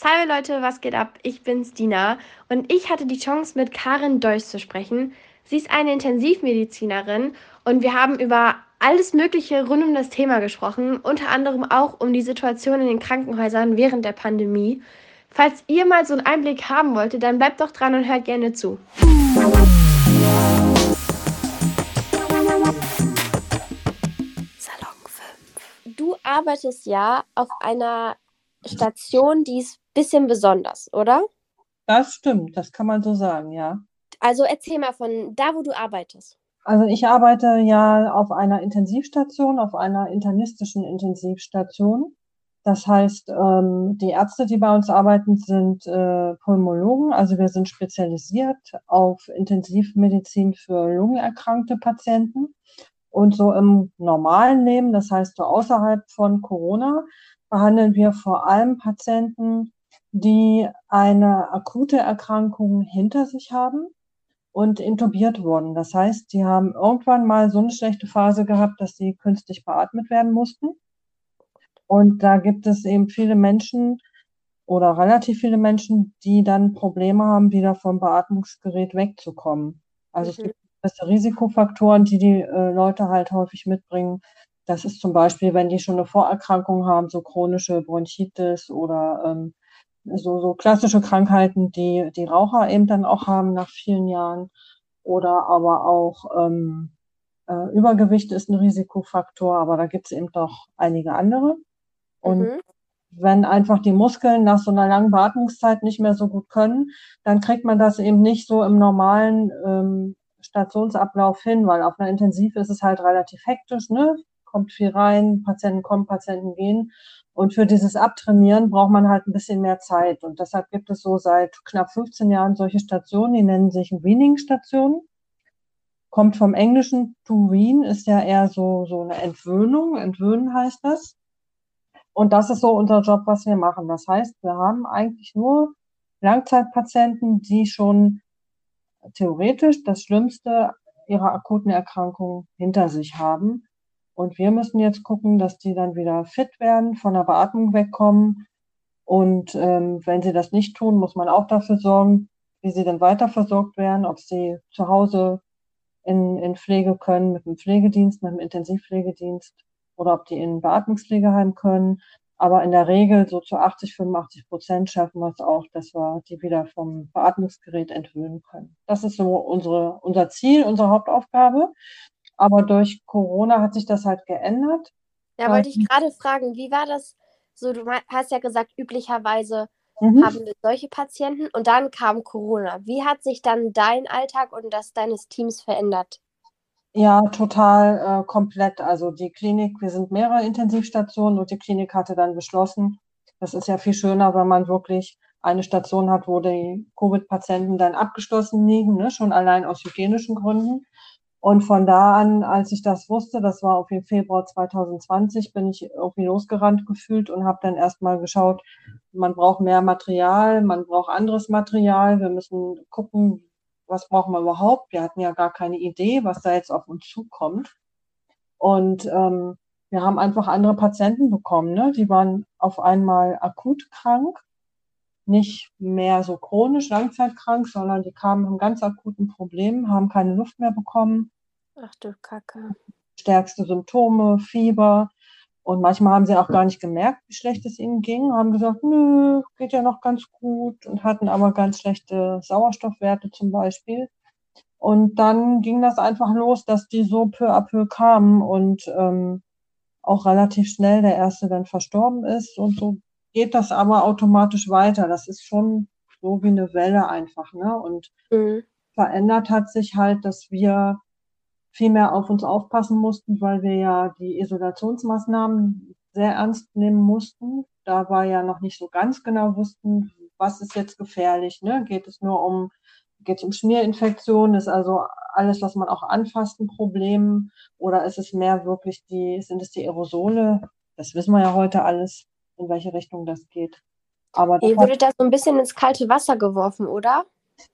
Salve Leute, was geht ab? Ich bin's Dina und ich hatte die Chance mit Karin Deuss zu sprechen. Sie ist eine Intensivmedizinerin und wir haben über alles Mögliche rund um das Thema gesprochen, unter anderem auch um die Situation in den Krankenhäusern während der Pandemie. Falls ihr mal so einen Einblick haben wolltet, dann bleibt doch dran und hört gerne zu. Salon 5. Du arbeitest ja auf einer Station, die ist ein bisschen besonders, oder? Das stimmt, das kann man so sagen, ja. Also erzähl mal von da, wo du arbeitest. Also ich arbeite ja auf einer Intensivstation, auf einer internistischen Intensivstation. Das heißt, ähm, die Ärzte, die bei uns arbeiten, sind äh, Pulmologen. Also wir sind spezialisiert auf Intensivmedizin für lungenerkrankte Patienten. Und so im normalen Leben, das heißt so außerhalb von Corona, behandeln wir vor allem Patienten, die eine akute Erkrankung hinter sich haben und intubiert wurden. Das heißt, sie haben irgendwann mal so eine schlechte Phase gehabt, dass sie künstlich beatmet werden mussten. Und da gibt es eben viele Menschen oder relativ viele Menschen, die dann Probleme haben, wieder vom Beatmungsgerät wegzukommen. Also mhm. es gibt gewisse Risikofaktoren, die die äh, Leute halt häufig mitbringen. Das ist zum Beispiel, wenn die schon eine Vorerkrankung haben, so chronische Bronchitis oder ähm, so, so klassische Krankheiten, die die Raucher eben dann auch haben nach vielen Jahren. Oder aber auch ähm, äh, Übergewicht ist ein Risikofaktor, aber da gibt es eben noch einige andere. Und mhm. wenn einfach die Muskeln nach so einer langen Beatmungszeit nicht mehr so gut können, dann kriegt man das eben nicht so im normalen ähm, Stationsablauf hin, weil auf einer Intensiv ist es halt relativ hektisch, ne? Kommt viel rein, Patienten kommen, Patienten gehen. Und für dieses Abtrainieren braucht man halt ein bisschen mehr Zeit. Und deshalb gibt es so seit knapp 15 Jahren solche Stationen, die nennen sich Weaning-Stationen. Kommt vom Englischen to wean, ist ja eher so, so eine Entwöhnung. Entwöhnen heißt das. Und das ist so unser Job, was wir machen. Das heißt, wir haben eigentlich nur Langzeitpatienten, die schon theoretisch das Schlimmste ihrer akuten Erkrankung hinter sich haben und wir müssen jetzt gucken, dass die dann wieder fit werden, von der Beatmung wegkommen. Und ähm, wenn sie das nicht tun, muss man auch dafür sorgen, wie sie dann weiter versorgt werden, ob sie zu Hause in, in Pflege können mit dem Pflegedienst, mit dem Intensivpflegedienst oder ob die in Beatmungspflegeheim können. Aber in der Regel so zu 80, 85 Prozent schaffen wir es auch, dass wir die wieder vom Beatmungsgerät entwöhnen können. Das ist so unsere, unser Ziel, unsere Hauptaufgabe. Aber durch Corona hat sich das halt geändert. Ja, wollte ich gerade fragen, wie war das so? Du hast ja gesagt, üblicherweise mhm. haben wir solche Patienten und dann kam Corona. Wie hat sich dann dein Alltag und das deines Teams verändert? Ja, total äh, komplett. Also die Klinik, wir sind mehrere Intensivstationen und die Klinik hatte dann beschlossen, das ist ja viel schöner, wenn man wirklich eine Station hat, wo die Covid-Patienten dann abgeschlossen liegen, ne, schon allein aus hygienischen Gründen. Und von da an, als ich das wusste, das war auf jeden Februar 2020, bin ich irgendwie losgerannt gefühlt und habe dann erstmal geschaut, man braucht mehr Material, man braucht anderes Material, wir müssen gucken, was brauchen wir überhaupt. Wir hatten ja gar keine Idee, was da jetzt auf uns zukommt. Und ähm, wir haben einfach andere Patienten bekommen. Ne? Die waren auf einmal akut krank, nicht mehr so chronisch langzeitkrank, sondern die kamen mit einem ganz akuten Problem, haben keine Luft mehr bekommen. Ach du Kacke. Stärkste Symptome, Fieber. Und manchmal haben sie auch gar nicht gemerkt, wie schlecht es ihnen ging, haben gesagt, nö, geht ja noch ganz gut und hatten aber ganz schlechte Sauerstoffwerte zum Beispiel. Und dann ging das einfach los, dass die so peu à peu kamen und ähm, auch relativ schnell der erste dann verstorben ist und so geht das aber automatisch weiter. Das ist schon so wie eine Welle einfach, ne? Und mhm. verändert hat sich halt, dass wir viel mehr auf uns aufpassen mussten, weil wir ja die Isolationsmaßnahmen sehr ernst nehmen mussten. Da war ja noch nicht so ganz genau wussten, was ist jetzt gefährlich, ne? Geht es nur um, geht es um Schmierinfektionen, ist also alles, was man auch anfasst, ein Problem? Oder ist es mehr wirklich die, sind es die Aerosole? Das wissen wir ja heute alles in welche Richtung das geht. Aber Ihr wurde da so ein bisschen ins kalte Wasser geworfen, oder?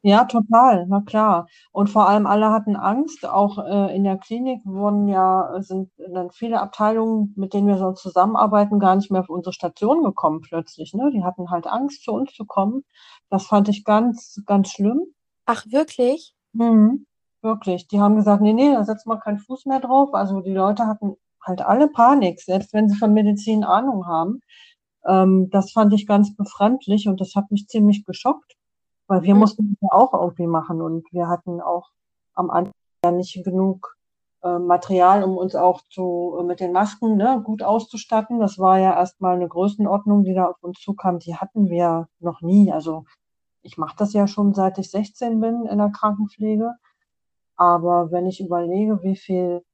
Ja, total, na klar. Und vor allem alle hatten Angst. Auch äh, in der Klinik wurden ja, sind dann viele Abteilungen, mit denen wir sonst zusammenarbeiten, gar nicht mehr auf unsere Station gekommen plötzlich. Ne? Die hatten halt Angst, zu uns zu kommen. Das fand ich ganz, ganz schlimm. Ach, wirklich? Mhm, wirklich. Die haben gesagt, nee, nee, da setzt man keinen Fuß mehr drauf. Also die Leute hatten halt alle Panik, selbst wenn sie von Medizin Ahnung haben. Ähm, das fand ich ganz befremdlich und das hat mich ziemlich geschockt. Weil wir Mhm. mussten das ja auch irgendwie machen und wir hatten auch am Anfang ja nicht genug äh, Material, um uns auch zu, äh, mit den Masken ne, gut auszustatten. Das war ja erstmal eine Größenordnung, die da auf uns zukam, die hatten wir noch nie. Also ich mache das ja schon seit ich 16 bin in der Krankenpflege. Aber wenn ich überlege, wie viel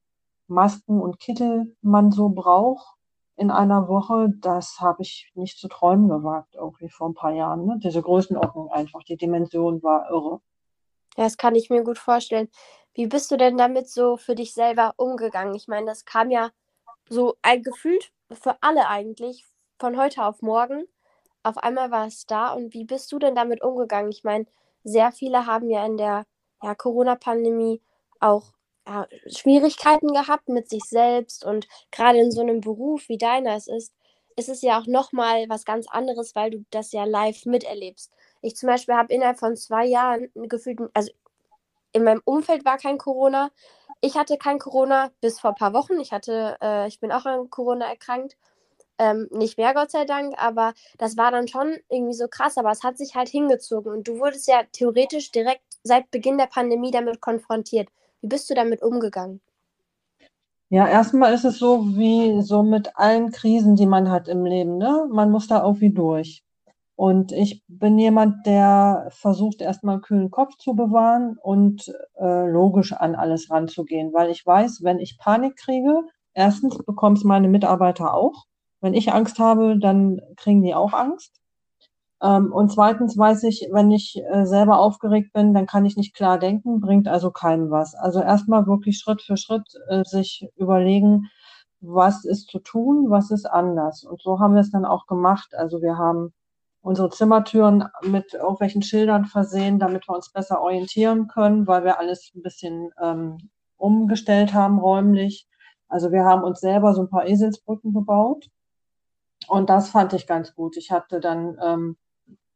Masken und Kittel man so braucht in einer Woche, das habe ich nicht zu träumen gewagt, irgendwie vor ein paar Jahren. Ne? Diese Größenordnung einfach, die Dimension war irre. Ja, das kann ich mir gut vorstellen. Wie bist du denn damit so für dich selber umgegangen? Ich meine, das kam ja so ein gefühlt für alle eigentlich von heute auf morgen. Auf einmal war es da. Und wie bist du denn damit umgegangen? Ich meine, sehr viele haben ja in der ja, Corona-Pandemie auch ja, Schwierigkeiten gehabt mit sich selbst. Und gerade in so einem Beruf wie deiner es ist, ist es ja auch nochmal was ganz anderes, weil du das ja live miterlebst. Ich zum Beispiel habe innerhalb von zwei Jahren gefühlt, also in meinem Umfeld war kein Corona. Ich hatte kein Corona bis vor ein paar Wochen. Ich hatte, äh, ich bin auch an Corona erkrankt. Ähm, nicht mehr, Gott sei Dank, aber das war dann schon irgendwie so krass, aber es hat sich halt hingezogen und du wurdest ja theoretisch direkt seit Beginn der Pandemie damit konfrontiert. Wie bist du damit umgegangen? Ja, erstmal ist es so wie so mit allen Krisen, die man hat im Leben, ne? Man muss da irgendwie durch. Und ich bin jemand, der versucht, erstmal einen kühlen Kopf zu bewahren und äh, logisch an alles ranzugehen, weil ich weiß, wenn ich Panik kriege, erstens bekommen es meine Mitarbeiter auch. Wenn ich Angst habe, dann kriegen die auch Angst. Ähm, und zweitens weiß ich, wenn ich äh, selber aufgeregt bin, dann kann ich nicht klar denken, bringt also keinem was. Also erstmal wirklich Schritt für Schritt äh, sich überlegen, was ist zu tun, was ist anders. Und so haben wir es dann auch gemacht. Also wir haben unsere Zimmertüren mit irgendwelchen Schildern versehen, damit wir uns besser orientieren können, weil wir alles ein bisschen ähm, umgestellt haben räumlich. Also wir haben uns selber so ein paar Eselsbrücken gebaut. Und das fand ich ganz gut. Ich hatte dann, ähm,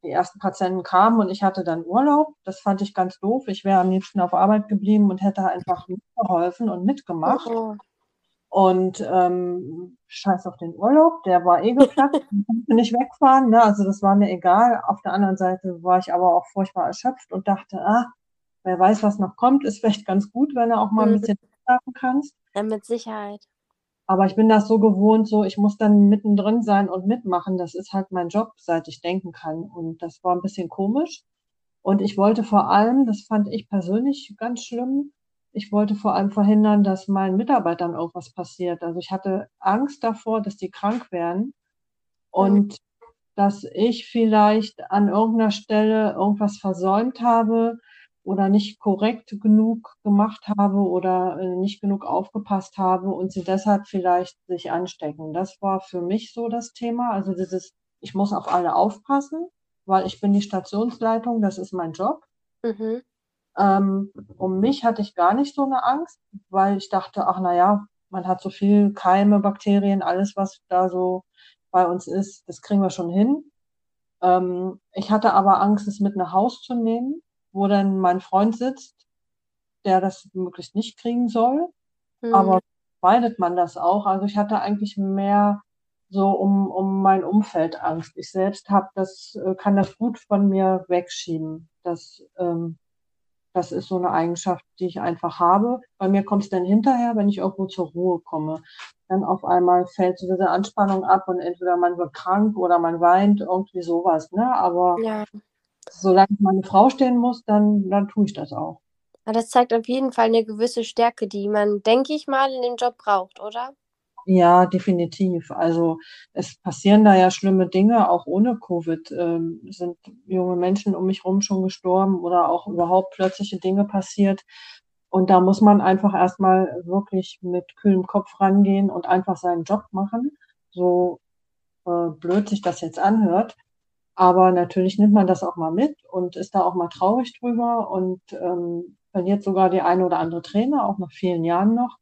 die ersten Patienten kamen und ich hatte dann Urlaub. Das fand ich ganz doof. Ich wäre am liebsten auf Arbeit geblieben und hätte einfach mitgeholfen und mitgemacht. Oh. Und ähm, scheiß auf den Urlaub, der war eh ich konnte nicht wegfahren, ne? also das war mir egal. Auf der anderen Seite war ich aber auch furchtbar erschöpft und dachte, ah, wer weiß, was noch kommt, ist vielleicht ganz gut, wenn du auch mal ein Mhm. bisschen schlafen kannst. Ja, mit Sicherheit. Aber ich bin das so gewohnt, so ich muss dann mittendrin sein und mitmachen. Das ist halt mein Job, seit ich denken kann. Und das war ein bisschen komisch. Und ich wollte vor allem, das fand ich persönlich ganz schlimm, ich wollte vor allem verhindern, dass meinen Mitarbeitern irgendwas passiert. Also ich hatte Angst davor, dass die krank werden und dass ich vielleicht an irgendeiner Stelle irgendwas versäumt habe oder nicht korrekt genug gemacht habe oder äh, nicht genug aufgepasst habe und sie deshalb vielleicht sich anstecken. Das war für mich so das Thema. Also dieses, ich muss auf alle aufpassen, weil ich bin die Stationsleitung, das ist mein Job. Mhm. Ähm, um mich hatte ich gar nicht so eine Angst, weil ich dachte, ach naja, man hat so viel Keime, Bakterien, alles, was da so bei uns ist, das kriegen wir schon hin. Ähm, ich hatte aber Angst, es mit nach Haus zu nehmen, wo dann mein Freund sitzt, der das möglichst nicht kriegen soll. Mhm. Aber vermeidet man das auch? Also ich hatte eigentlich mehr so um, um mein Umfeld Angst. Ich selbst habe das, äh, kann das gut von mir wegschieben. Das, ähm, das ist so eine Eigenschaft, die ich einfach habe. Bei mir kommt es dann hinterher, wenn ich irgendwo zur Ruhe komme. Dann auf einmal fällt so diese Anspannung ab und entweder man wird krank oder man weint, irgendwie sowas. Ne? Aber Ja. Solange meine Frau stehen muss, dann, dann tue ich das auch. Aber das zeigt auf jeden Fall eine gewisse Stärke, die man, denke ich mal, in dem Job braucht, oder? Ja, definitiv. Also es passieren da ja schlimme Dinge, auch ohne Covid ähm, sind junge Menschen um mich herum schon gestorben oder auch überhaupt plötzliche Dinge passiert. Und da muss man einfach erstmal wirklich mit kühlem Kopf rangehen und einfach seinen Job machen, so äh, blöd sich das jetzt anhört. Aber natürlich nimmt man das auch mal mit und ist da auch mal traurig drüber und ähm, verliert sogar die eine oder andere Trainer, auch nach vielen Jahren noch.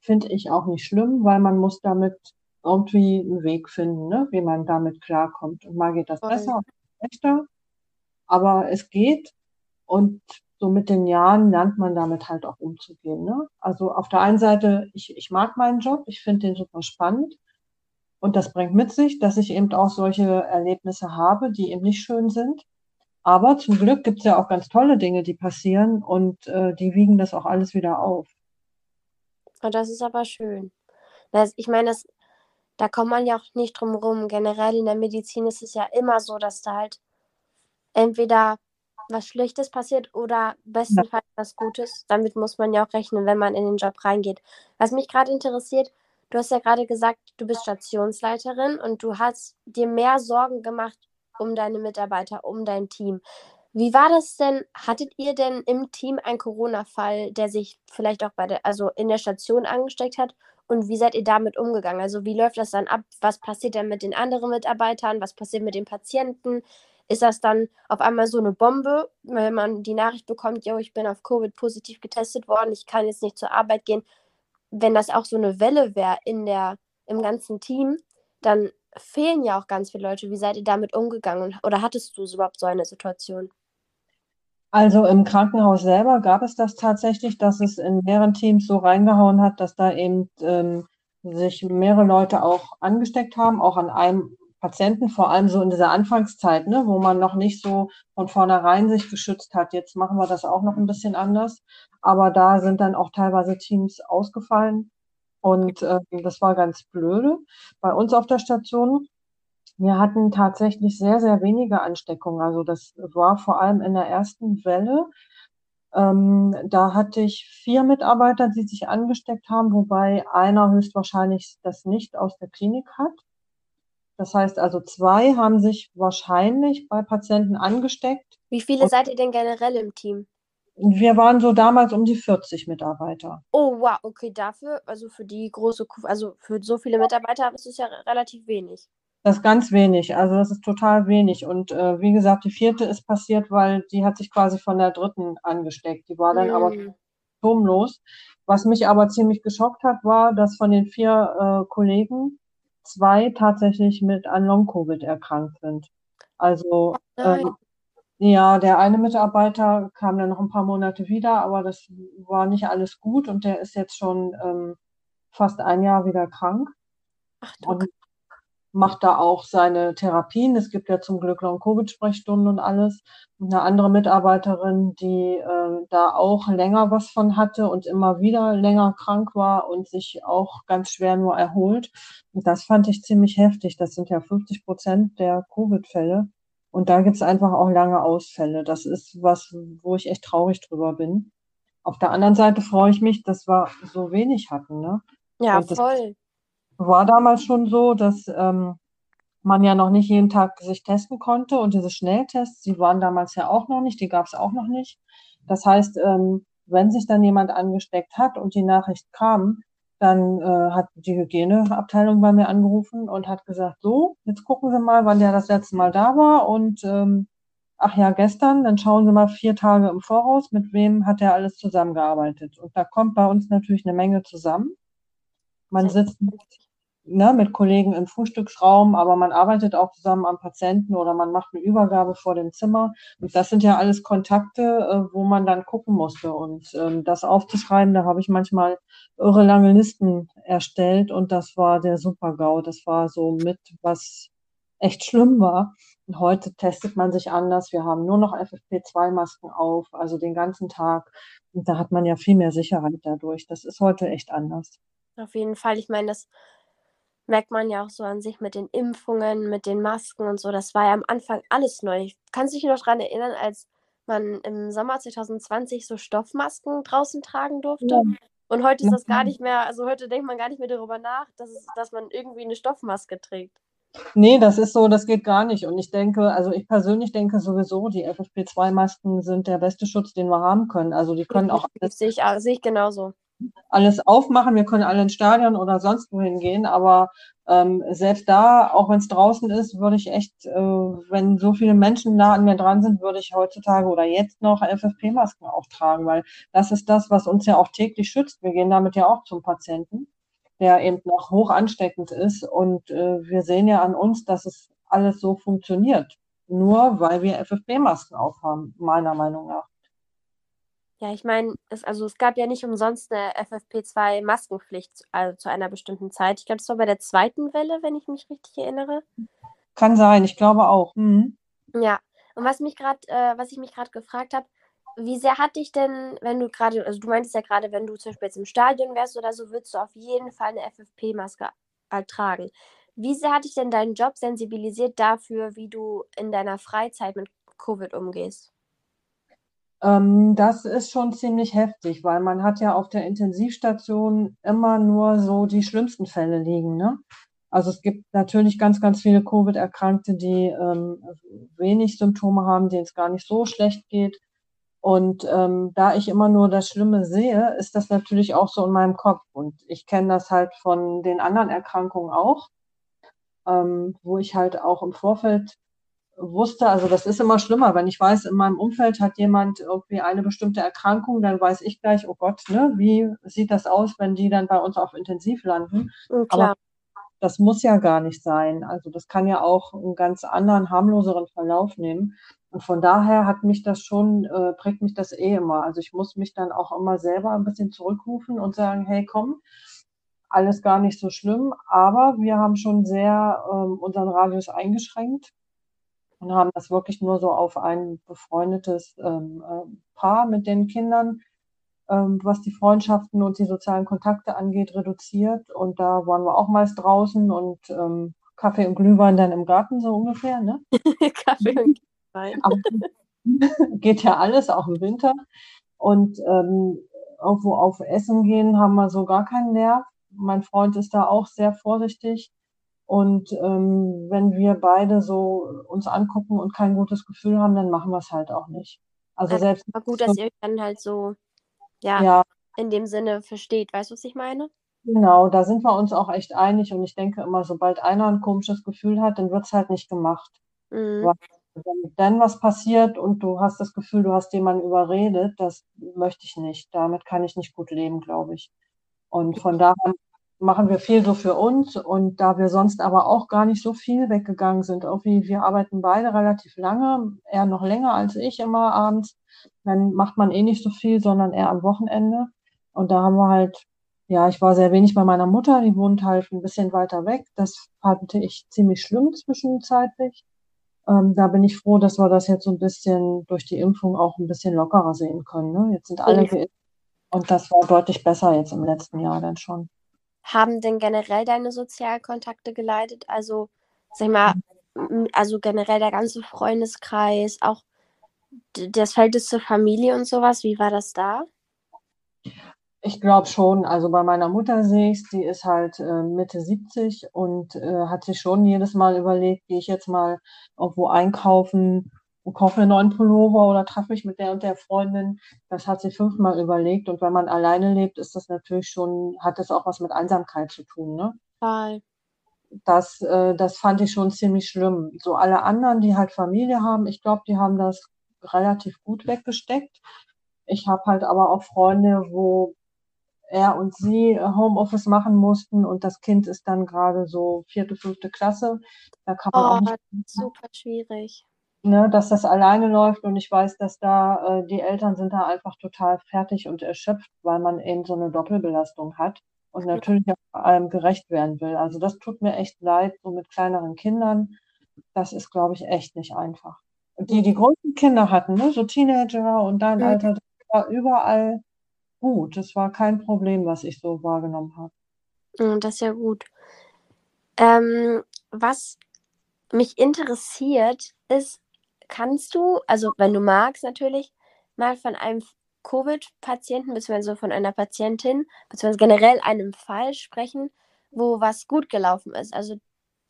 Finde ich auch nicht schlimm, weil man muss damit irgendwie einen Weg finden, ne? wie man damit klarkommt. Und mal geht das Voll. besser, und schlechter, aber es geht und so mit den Jahren lernt man damit halt auch umzugehen. Ne? Also auf der einen Seite, ich, ich mag meinen Job, ich finde den super spannend und das bringt mit sich, dass ich eben auch solche Erlebnisse habe, die eben nicht schön sind. Aber zum Glück gibt es ja auch ganz tolle Dinge, die passieren und äh, die wiegen das auch alles wieder auf. Und das ist aber schön. Das, ich meine, das, da kommt man ja auch nicht drum rum. Generell in der Medizin ist es ja immer so, dass da halt entweder was Schlechtes passiert oder bestenfalls was Gutes. Damit muss man ja auch rechnen, wenn man in den Job reingeht. Was mich gerade interessiert, du hast ja gerade gesagt, du bist Stationsleiterin und du hast dir mehr Sorgen gemacht um deine Mitarbeiter, um dein Team. Wie war das denn? Hattet ihr denn im Team einen Corona-Fall, der sich vielleicht auch bei der, also in der Station angesteckt hat? Und wie seid ihr damit umgegangen? Also wie läuft das dann ab? Was passiert denn mit den anderen Mitarbeitern? Was passiert mit den Patienten? Ist das dann auf einmal so eine Bombe, wenn man die Nachricht bekommt, yo, ich bin auf Covid positiv getestet worden, ich kann jetzt nicht zur Arbeit gehen? Wenn das auch so eine Welle wäre in der, im ganzen Team, dann fehlen ja auch ganz viele Leute. Wie seid ihr damit umgegangen? Oder hattest du überhaupt so eine Situation? Also im Krankenhaus selber gab es das tatsächlich, dass es in mehreren Teams so reingehauen hat, dass da eben ähm, sich mehrere Leute auch angesteckt haben, auch an einem Patienten, vor allem so in dieser Anfangszeit, ne, wo man noch nicht so von vornherein sich geschützt hat. Jetzt machen wir das auch noch ein bisschen anders, aber da sind dann auch teilweise Teams ausgefallen und äh, das war ganz blöde. Bei uns auf der Station wir hatten tatsächlich sehr, sehr wenige Ansteckungen. Also das war vor allem in der ersten Welle. Ähm, da hatte ich vier Mitarbeiter, die sich angesteckt haben, wobei einer höchstwahrscheinlich das nicht aus der Klinik hat. Das heißt also, zwei haben sich wahrscheinlich bei Patienten angesteckt. Wie viele seid ihr denn generell im Team? Wir waren so damals um die 40 Mitarbeiter. Oh, wow, okay, dafür, also für die große, also für so viele Mitarbeiter ist es ja relativ wenig. Das ist ganz wenig, also das ist total wenig. Und äh, wie gesagt, die vierte ist passiert, weil die hat sich quasi von der dritten angesteckt. Die war dann mm. aber symptomlos. Was mich aber ziemlich geschockt hat, war, dass von den vier äh, Kollegen zwei tatsächlich mit an Long-Covid erkrankt sind. Also ähm, ja, der eine Mitarbeiter kam dann noch ein paar Monate wieder, aber das war nicht alles gut und der ist jetzt schon ähm, fast ein Jahr wieder krank. Ach, und macht da auch seine Therapien. Es gibt ja zum Glück Long-Covid-Sprechstunden und alles. Und eine andere Mitarbeiterin, die äh, da auch länger was von hatte und immer wieder länger krank war und sich auch ganz schwer nur erholt. Und das fand ich ziemlich heftig. Das sind ja 50 Prozent der Covid-Fälle. Und da gibt es einfach auch lange Ausfälle. Das ist was, wo ich echt traurig drüber bin. Auf der anderen Seite freue ich mich, dass wir so wenig hatten. Ne? Ja, voll war damals schon so, dass ähm, man ja noch nicht jeden Tag sich testen konnte und diese Schnelltests, die waren damals ja auch noch nicht, die gab es auch noch nicht. Das heißt, ähm, wenn sich dann jemand angesteckt hat und die Nachricht kam, dann äh, hat die Hygieneabteilung bei mir angerufen und hat gesagt, so, jetzt gucken Sie mal, wann der das letzte Mal da war und ähm, ach ja, gestern, dann schauen Sie mal vier Tage im Voraus, mit wem hat er alles zusammengearbeitet. Und da kommt bei uns natürlich eine Menge zusammen. Man sitzt mit, ne, mit Kollegen im Frühstücksraum, aber man arbeitet auch zusammen am Patienten oder man macht eine Übergabe vor dem Zimmer. Und das sind ja alles Kontakte, äh, wo man dann gucken musste. Und ähm, das aufzuschreiben, da habe ich manchmal irre lange Listen erstellt und das war der Super-GAU. Das war so mit, was echt schlimm war. Und heute testet man sich anders. Wir haben nur noch FFP2-Masken auf, also den ganzen Tag. Und da hat man ja viel mehr Sicherheit dadurch. Das ist heute echt anders. Auf jeden Fall. Ich meine, das merkt man ja auch so an sich mit den Impfungen, mit den Masken und so. Das war ja am Anfang alles neu. Kannst du dich noch daran erinnern, als man im Sommer 2020 so Stoffmasken draußen tragen durfte? Ja. Und heute ist das gar nicht mehr, also heute denkt man gar nicht mehr darüber nach, dass, es, dass man irgendwie eine Stoffmaske trägt. Nee, das ist so, das geht gar nicht. Und ich denke, also ich persönlich denke sowieso, die FFP2-Masken sind der beste Schutz, den wir haben können. Also die können auch. Sehe ich, sehe ich genauso alles aufmachen, wir können alle ins Stadion oder sonst wohin gehen, aber ähm, selbst da, auch wenn es draußen ist, würde ich echt, äh, wenn so viele Menschen nah an mir dran sind, würde ich heutzutage oder jetzt noch FFP-Masken auch tragen, weil das ist das, was uns ja auch täglich schützt. Wir gehen damit ja auch zum Patienten, der eben noch hoch ansteckend ist und äh, wir sehen ja an uns, dass es alles so funktioniert. Nur weil wir FFP-Masken aufhaben, meiner Meinung nach. Ja, ich meine, es, also es gab ja nicht umsonst eine FFP2-Maskenpflicht also zu einer bestimmten Zeit. Ich glaube, es war bei der zweiten Welle, wenn ich mich richtig erinnere. Kann sein, ich glaube auch. Mhm. Ja, und was mich gerade, äh, was ich mich gerade gefragt habe, wie sehr hat dich denn, wenn du gerade, also du meintest ja gerade, wenn du zum Beispiel jetzt im Stadion wärst oder so, würdest du auf jeden Fall eine FFP-Maske tragen. Wie sehr hat dich denn dein Job sensibilisiert dafür, wie du in deiner Freizeit mit Covid umgehst? Ähm, das ist schon ziemlich heftig, weil man hat ja auf der Intensivstation immer nur so die schlimmsten Fälle liegen, ne? Also es gibt natürlich ganz, ganz viele Covid-Erkrankte, die ähm, wenig Symptome haben, denen es gar nicht so schlecht geht. Und ähm, da ich immer nur das Schlimme sehe, ist das natürlich auch so in meinem Kopf. Und ich kenne das halt von den anderen Erkrankungen auch, ähm, wo ich halt auch im Vorfeld wusste, also das ist immer schlimmer, wenn ich weiß, in meinem Umfeld hat jemand irgendwie eine bestimmte Erkrankung, dann weiß ich gleich, oh Gott, ne, wie sieht das aus, wenn die dann bei uns auf Intensiv landen? Mhm, Aber das muss ja gar nicht sein. Also das kann ja auch einen ganz anderen, harmloseren Verlauf nehmen. Und von daher hat mich das schon, äh, prägt mich das eh immer. Also ich muss mich dann auch immer selber ein bisschen zurückrufen und sagen, hey, komm, alles gar nicht so schlimm, aber wir haben schon sehr ähm, unseren Radius eingeschränkt und haben das wirklich nur so auf ein befreundetes ähm, äh, Paar mit den Kindern, ähm, was die Freundschaften und die sozialen Kontakte angeht, reduziert. Und da waren wir auch meist draußen und ähm, Kaffee und Glühwein dann im Garten so ungefähr. Ne? Kaffee und Glühwein. Aber, geht ja alles, auch im Winter. Und ähm, irgendwo auf Essen gehen haben wir so gar keinen Nerv. Mein Freund ist da auch sehr vorsichtig. Und ähm, wenn wir beide so uns angucken und kein gutes Gefühl haben, dann machen wir es halt auch nicht. Also ja, selbst. Aber gut, dass ihr euch dann halt so, ja, ja, in dem Sinne versteht. Weißt du, was ich meine? Genau, da sind wir uns auch echt einig. Und ich denke immer, sobald einer ein komisches Gefühl hat, dann wird es halt nicht gemacht. Mhm. Weil, wenn dann was passiert und du hast das Gefühl, du hast jemanden überredet, das möchte ich nicht. Damit kann ich nicht gut leben, glaube ich. Und von daher machen wir viel so für uns und da wir sonst aber auch gar nicht so viel weggegangen sind, irgendwie wir arbeiten beide relativ lange, er noch länger als ich immer abends, dann macht man eh nicht so viel, sondern eher am Wochenende und da haben wir halt, ja, ich war sehr wenig bei meiner Mutter, die wohnt halt ein bisschen weiter weg, das fand ich ziemlich schlimm zwischenzeitlich. Ähm, da bin ich froh, dass wir das jetzt so ein bisschen durch die Impfung auch ein bisschen lockerer sehen können. Ne? Jetzt sind alle geimpft und das war deutlich besser jetzt im letzten Jahr dann schon haben denn generell deine Sozialkontakte geleitet? Also, sag ich mal, also generell der ganze Freundeskreis, auch das Verhältnis zur Familie und sowas, wie war das da? Ich glaube schon. Also bei meiner Mutter sehe ich die ist halt äh, Mitte 70 und äh, hat sich schon jedes Mal überlegt, gehe ich jetzt mal irgendwo einkaufen und kaufe einen neuen Pullover oder treffe mich mit der und der Freundin. Das hat sie fünfmal überlegt. Und wenn man alleine lebt, ist das natürlich schon, hat das auch was mit Einsamkeit zu tun, ne? Total. Das, äh, das fand ich schon ziemlich schlimm. So alle anderen, die halt Familie haben, ich glaube, die haben das relativ gut weggesteckt. Ich habe halt aber auch Freunde, wo er und sie Homeoffice machen mussten und das Kind ist dann gerade so vierte, fünfte Klasse. Da kann man oh, auch nicht. Super schwierig ne, dass das alleine läuft und ich weiß, dass da äh, die Eltern sind da einfach total fertig und erschöpft, weil man eben so eine Doppelbelastung hat und natürlich auch allem gerecht werden will. Also das tut mir echt leid, so mit kleineren Kindern. Das ist, glaube ich, echt nicht einfach. Die, die großen Kinder hatten, ne, so Teenager und dein mhm. Alter, das war überall gut. Das war kein Problem, was ich so wahrgenommen habe. Das ist ja gut. Ähm, was mich interessiert, ist, kannst du, also wenn du magst natürlich, mal von einem Covid-Patienten bzw. von einer Patientin bzw. generell einem Fall sprechen, wo was gut gelaufen ist. Also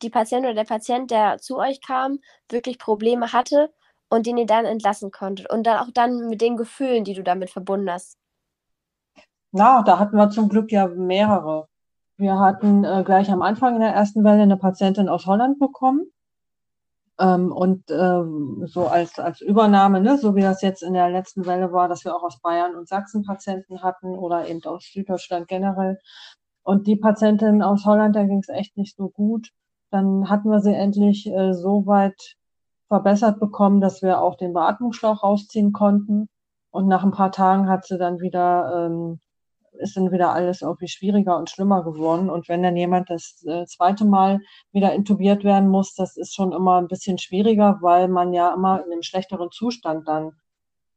die Patientin oder der Patient, der zu euch kam, wirklich Probleme hatte und den ihr dann entlassen konntet und dann auch dann mit den Gefühlen, die du damit verbunden hast. Na, da hatten wir zum Glück ja mehrere. Wir hatten äh, gleich am Anfang in der ersten Welle eine Patientin aus Holland bekommen. Ähm, und ähm, so als, als Übernahme, ne, so wie das jetzt in der letzten Welle war, dass wir auch aus Bayern und Sachsen Patienten hatten oder eben aus Süddeutschland generell. Und die Patientin aus Holland, da ging es echt nicht so gut. Dann hatten wir sie endlich äh, so weit verbessert bekommen, dass wir auch den Beatmungsschlauch rausziehen konnten. Und nach ein paar Tagen hat sie dann wieder ähm, ist dann wieder alles irgendwie schwieriger und schlimmer geworden. Und wenn dann jemand das äh, zweite Mal wieder intubiert werden muss, das ist schon immer ein bisschen schwieriger, weil man ja immer in einem schlechteren Zustand dann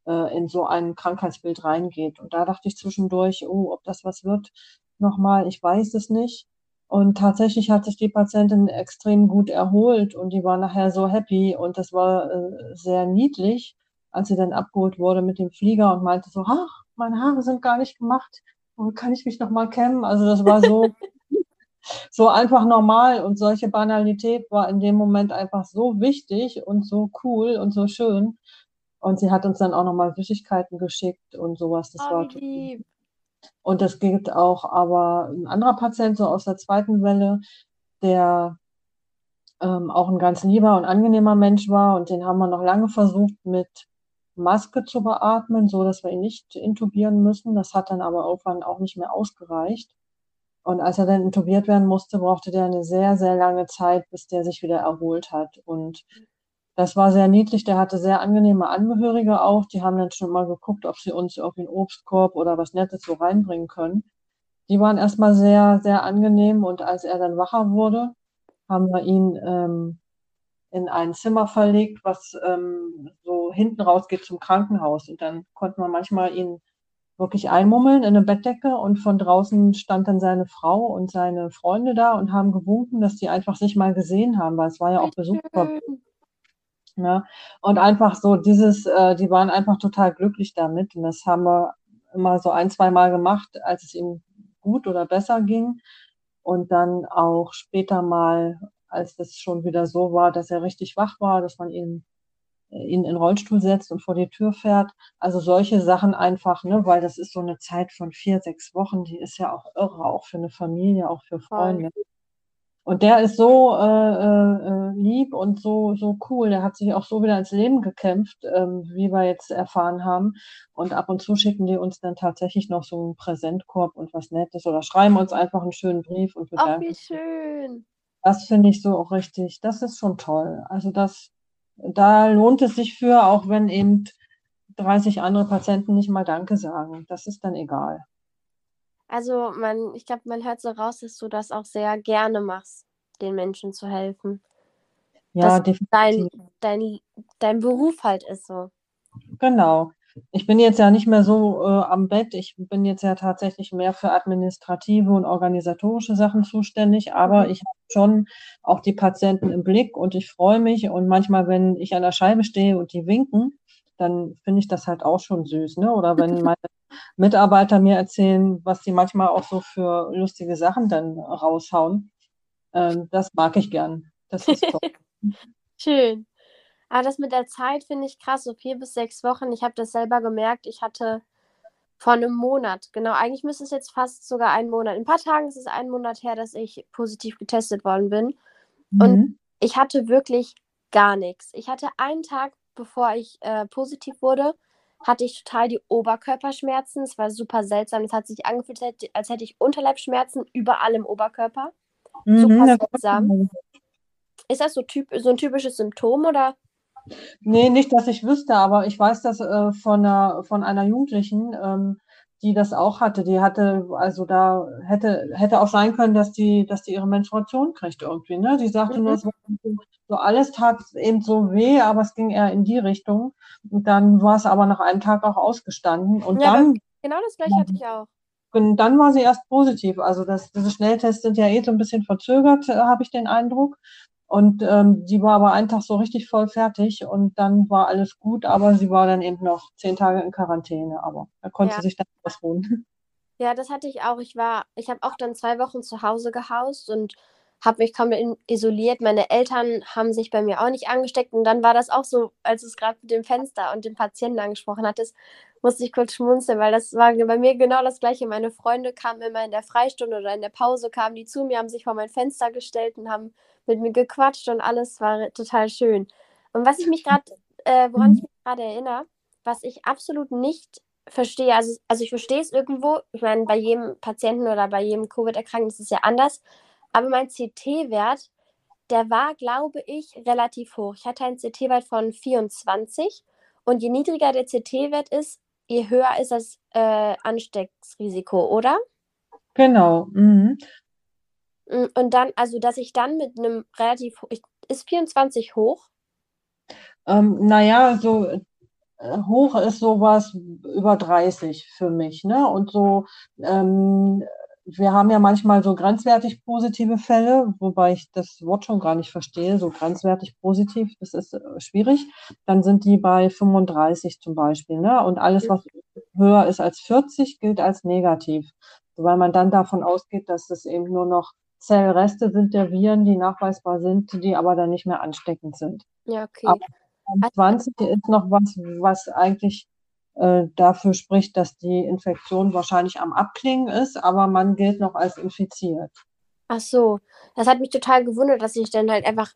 äh, in so ein Krankheitsbild reingeht. Und da dachte ich zwischendurch, oh, ob das was wird, nochmal, ich weiß es nicht. Und tatsächlich hat sich die Patientin extrem gut erholt und die war nachher so happy und das war äh, sehr niedlich, als sie dann abgeholt wurde mit dem Flieger und meinte so, ach, meine Haare sind gar nicht gemacht kann ich mich noch mal kämmen? Also das war so, so einfach normal und solche Banalität war in dem Moment einfach so wichtig und so cool und so schön. Und sie hat uns dann auch noch mal Süßigkeiten geschickt und sowas. Das oh, war lieb. Und das gilt auch aber ein anderer Patient, so aus der zweiten Welle, der ähm, auch ein ganz lieber und angenehmer Mensch war. Und den haben wir noch lange versucht mit Maske zu beatmen, so dass wir ihn nicht intubieren müssen. Das hat dann aber irgendwann auch nicht mehr ausgereicht. Und als er dann intubiert werden musste, brauchte der eine sehr, sehr lange Zeit, bis der sich wieder erholt hat. Und das war sehr niedlich. Der hatte sehr angenehme Angehörige auch. Die haben dann schon mal geguckt, ob sie uns irgendwie einen Obstkorb oder was Nettes so reinbringen können. Die waren erstmal sehr, sehr angenehm. Und als er dann wacher wurde, haben wir ihn ähm, in ein Zimmer verlegt, was ähm, so hinten raus geht zum Krankenhaus. Und dann konnte man manchmal ihn wirklich einmummeln in eine Bettdecke und von draußen stand dann seine Frau und seine Freunde da und haben gewunken, dass die einfach sich mal gesehen haben, weil es war ja auch Besuch. Ne? Und einfach so dieses, äh, die waren einfach total glücklich damit und das haben wir immer so ein, zwei Mal gemacht, als es ihm gut oder besser ging und dann auch später mal als das schon wieder so war, dass er richtig wach war, dass man ihn, äh, ihn in den Rollstuhl setzt und vor die Tür fährt. Also solche Sachen einfach, ne, weil das ist so eine Zeit von vier, sechs Wochen, die ist ja auch irre, auch für eine Familie, auch für Freunde. Und der ist so äh, äh, lieb und so, so cool. Der hat sich auch so wieder ins Leben gekämpft, ähm, wie wir jetzt erfahren haben. Und ab und zu schicken die uns dann tatsächlich noch so einen Präsentkorb und was Nettes oder schreiben uns einfach einen schönen Brief und bedanken. Ach, wie schön. Das finde ich so auch richtig. Das ist schon toll. Also das, da lohnt es sich für, auch wenn eben 30 andere Patienten nicht mal Danke sagen. Das ist dann egal. Also man, ich glaube, man hört so raus, dass du das auch sehr gerne machst, den Menschen zu helfen. Ja, dass definitiv. Dein, dein, dein Beruf halt ist so. Genau ich bin jetzt ja nicht mehr so äh, am Bett. Ich bin jetzt ja tatsächlich mehr für administrative und organisatorische Sachen zuständig, aber mhm. ich habe schon auch die Patienten im Blick und ich freue mich. Und manchmal, wenn ich an der Scheibe stehe und die winken, dann finde ich das halt auch schon süß. Ne? Oder wenn meine Mitarbeiter mir erzählen, was sie manchmal auch so für lustige Sachen dann raushauen. Ähm, das mag ich gern. Das ist toll. Schön. Aber das mit der Zeit finde ich krass, so vier bis sechs Wochen. Ich habe das selber gemerkt. Ich hatte vor einem Monat, genau, eigentlich müsste es jetzt fast sogar ein Monat. In ein paar Tagen ist es ein Monat her, dass ich positiv getestet worden bin. Mhm. Und ich hatte wirklich gar nichts. Ich hatte einen Tag, bevor ich äh, positiv wurde, hatte ich total die Oberkörperschmerzen. Es war super seltsam. Es hat sich angefühlt, als hätte ich Unterleibschmerzen überall im Oberkörper. Mhm, super seltsam. Ist das so, typ so ein typisches Symptom oder? Nee, nicht, dass ich wüsste, aber ich weiß das äh, von, einer, von einer Jugendlichen, ähm, die das auch hatte. Die hatte, also da hätte, hätte auch sein können, dass die, dass die ihre Menstruation kriegt irgendwie. Ne? Die sagte mhm. nur, so, so alles tat eben so weh, aber es ging eher in die Richtung. Und dann war es aber nach einem Tag auch ausgestanden. Und ja, dann. Genau das gleiche hatte ich auch. Und dann war sie erst positiv. Also das, diese Schnelltests sind ja eh so ein bisschen verzögert, äh, habe ich den Eindruck. Und ähm, die war aber einen Tag so richtig voll fertig und dann war alles gut, aber sie war dann eben noch zehn Tage in Quarantäne, aber da konnte ja. sie sich dann ausruhen. Ja, das hatte ich auch. Ich war, ich habe auch dann zwei Wochen zu Hause gehaust und habe mich komplett isoliert. Meine Eltern haben sich bei mir auch nicht angesteckt. Und dann war das auch so, als du es gerade mit dem Fenster und dem Patienten angesprochen hattest, musste ich kurz schmunzeln, weil das war bei mir genau das Gleiche. Meine Freunde kamen immer in der Freistunde oder in der Pause, kamen die zu mir, haben sich vor mein Fenster gestellt und haben mit mir gequatscht und alles war total schön. Und was ich mich gerade, äh, woran ich mich gerade erinnere, was ich absolut nicht verstehe, also, also ich verstehe es irgendwo, ich meine, bei jedem Patienten oder bei jedem Covid-Erkrankten ist es ja anders, aber mein CT-Wert, der war, glaube ich, relativ hoch. Ich hatte einen CT-Wert von 24 und je niedriger der CT-Wert ist, je höher ist das äh, Ansteckungsrisiko, oder? Genau. Mhm. Mm, und dann, also dass ich dann mit einem relativ, ist 24 hoch? Ähm, naja, so äh, hoch ist sowas über 30 für mich, ne? Und so ähm, wir haben ja manchmal so grenzwertig positive Fälle, wobei ich das Wort schon gar nicht verstehe, so grenzwertig positiv, das ist äh, schwierig. Dann sind die bei 35 zum Beispiel. Ne? Und alles, was höher ist als 40, gilt als negativ, weil man dann davon ausgeht, dass es eben nur noch Zellreste sind der Viren, die nachweisbar sind, die aber dann nicht mehr ansteckend sind. Ja, okay. Aber 20 ist noch was, was eigentlich äh, dafür spricht, dass die Infektion wahrscheinlich am Abklingen ist, aber man gilt noch als infiziert. Ach so, das hat mich total gewundert, dass ich dann halt einfach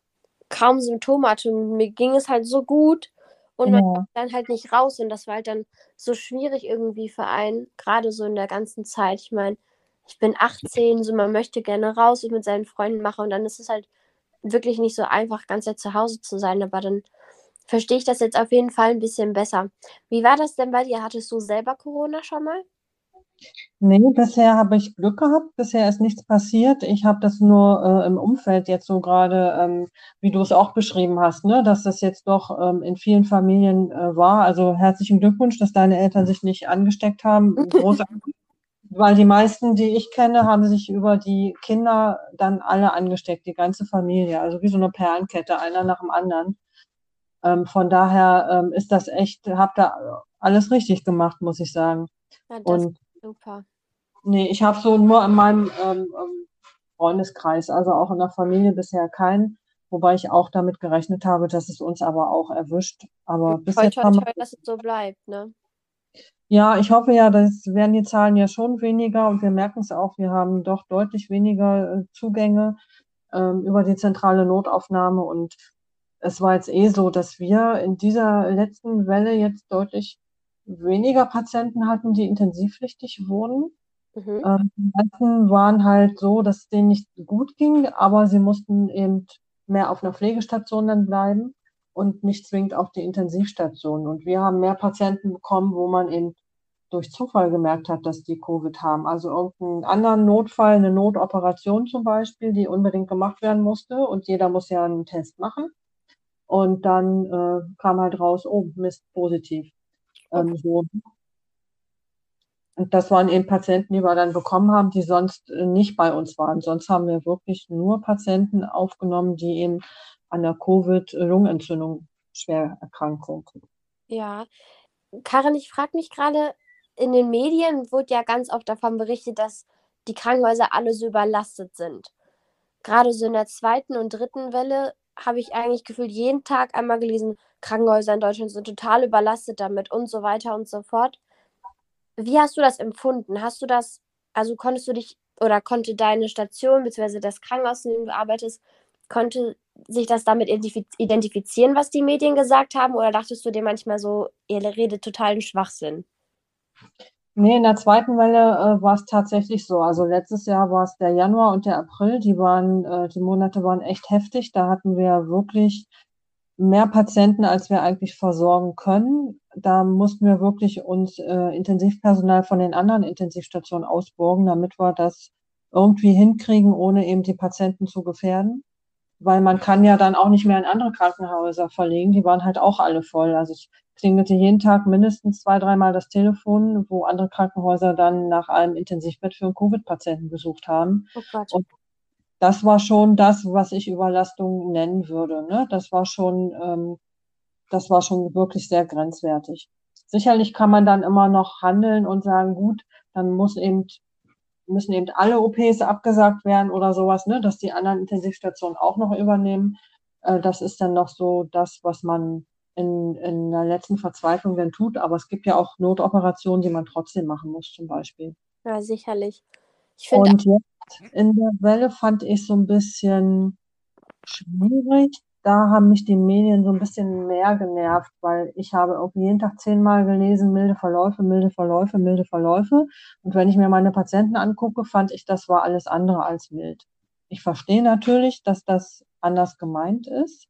kaum Symptome hatte mir ging es halt so gut und man ja. dann halt nicht raus und das war halt dann so schwierig irgendwie für einen, gerade so in der ganzen Zeit. Ich meine, ich bin 18, so man möchte gerne raus und mit seinen Freunden machen und dann ist es halt wirklich nicht so einfach, ganz zu Hause zu sein, aber dann verstehe ich das jetzt auf jeden Fall ein bisschen besser. Wie war das denn bei dir? Hattest du selber Corona schon mal? Nee, bisher habe ich Glück gehabt. Bisher ist nichts passiert. Ich habe das nur äh, im Umfeld jetzt so gerade, ähm, wie du es auch beschrieben hast, ne, dass das jetzt doch ähm, in vielen Familien äh, war. Also herzlichen Glückwunsch, dass deine Eltern sich nicht angesteckt haben. Großartig. Weil die meisten, die ich kenne, haben sich über die Kinder dann alle angesteckt, die ganze Familie. Also wie so eine Perlenkette, einer nach dem anderen. Ähm, von daher ähm, ist das echt, habt ihr alles richtig gemacht, muss ich sagen. Ja, das Und, ist super. Nee, ich habe so nur in meinem ähm, ähm, Freundeskreis, also auch in der Familie bisher keinen, wobei ich auch damit gerechnet habe, dass es uns aber auch erwischt. Aber bis jetzt haben wir, dass es so bleibt, ne? Ja, ich hoffe ja, das werden die Zahlen ja schon weniger und wir merken es auch, wir haben doch deutlich weniger äh, Zugänge ähm, über die zentrale Notaufnahme und es war jetzt eh so, dass wir in dieser letzten Welle jetzt deutlich weniger Patienten hatten, die intensivpflichtig wurden. Mhm. Ähm, die meisten waren halt so, dass es denen nicht gut ging, aber sie mussten eben mehr auf einer Pflegestation dann bleiben und nicht zwingend auf die Intensivstation. Und wir haben mehr Patienten bekommen, wo man eben durch Zufall gemerkt hat, dass die Covid haben. Also irgendeinen anderen Notfall, eine Notoperation zum Beispiel, die unbedingt gemacht werden musste und jeder muss ja einen Test machen. Und dann äh, kam halt raus, oh, Mist, positiv. Ähm, so. Und das waren eben Patienten, die wir dann bekommen haben, die sonst äh, nicht bei uns waren. Sonst haben wir wirklich nur Patienten aufgenommen, die eben an der Covid-Lungenentzündung schwer Erkrankung. Ja, Karin, ich frage mich gerade, in den Medien wurde ja ganz oft davon berichtet, dass die Krankenhäuser alle so überlastet sind. Gerade so in der zweiten und dritten Welle habe ich eigentlich gefühlt jeden Tag einmal gelesen, Krankenhäuser in Deutschland sind total überlastet damit und so weiter und so fort. Wie hast du das empfunden? Hast du das, also konntest du dich oder konnte deine Station bzw. das Krankenhaus, in dem du arbeitest, konnte sich das damit identifizieren, was die Medien gesagt haben? Oder dachtest du dir manchmal so, ihr redet totalen Schwachsinn? Nee, in der zweiten Welle äh, war es tatsächlich so. Also letztes Jahr war es der Januar und der April, die waren, äh, die Monate waren echt heftig. Da hatten wir wirklich mehr Patienten, als wir eigentlich versorgen können. Da mussten wir wirklich uns äh, Intensivpersonal von den anderen Intensivstationen ausborgen, damit wir das irgendwie hinkriegen, ohne eben die Patienten zu gefährden. Weil man kann ja dann auch nicht mehr in andere Krankenhäuser verlegen. Die waren halt auch alle voll. Also ich klingelte jeden Tag mindestens zwei, dreimal das Telefon, wo andere Krankenhäuser dann nach einem Intensivbett für einen Covid-Patienten gesucht haben. Oh Und das war schon das, was ich Überlastung nennen würde. Ne? Das war schon, ähm, das war schon wirklich sehr grenzwertig. Sicherlich kann man dann immer noch handeln und sagen, gut, dann muss eben müssen eben alle OPs abgesagt werden oder sowas, ne, dass die anderen Intensivstationen auch noch übernehmen. Äh, das ist dann noch so das, was man in, in der letzten Verzweiflung dann tut. Aber es gibt ja auch Notoperationen, die man trotzdem machen muss, zum Beispiel. Ja, sicherlich. Und jetzt in der Welle fand ich so ein bisschen schwierig. Da haben mich die Medien so ein bisschen mehr genervt, weil ich habe auch jeden Tag zehnmal gelesen, milde Verläufe, milde Verläufe, milde Verläufe. Und wenn ich mir meine Patienten angucke, fand ich, das war alles andere als mild. Ich verstehe natürlich, dass das anders gemeint ist.